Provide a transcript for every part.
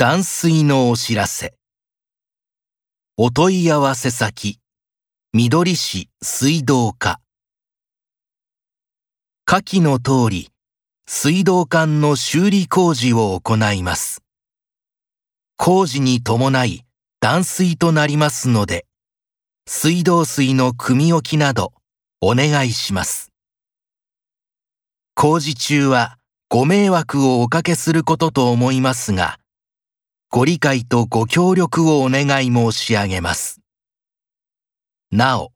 断水のお知らせ。お問い合わせ先、緑市水道課。下記の通り、水道管の修理工事を行います。工事に伴い断水となりますので、水道水の汲み置きなどお願いします。工事中はご迷惑をおかけすることと思いますが、ご理解とご協力をお願い申し上げます。なお、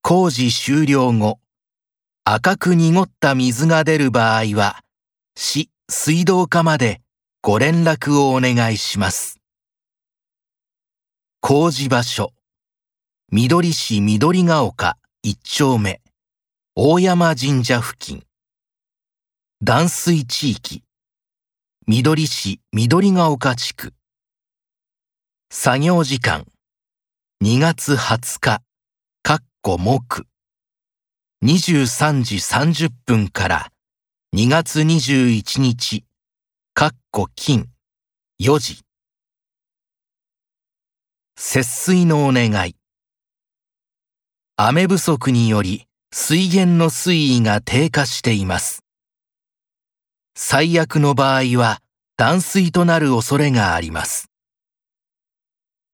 工事終了後、赤く濁った水が出る場合は、市水道課までご連絡をお願いします。工事場所、緑市緑が丘一丁目、大山神社付近。断水地域、緑市緑が丘地区。作業時間、2月20日、かっこ木。23時30分から2月21日、かっこ金、4時。節水のお願い。雨不足により水源の水位が低下しています。最悪の場合は断水となる恐れがあります。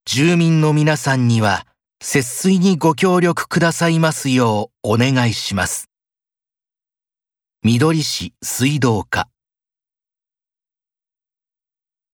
住民の皆さんには節水にご協力くださいますようお願いします。緑市水道課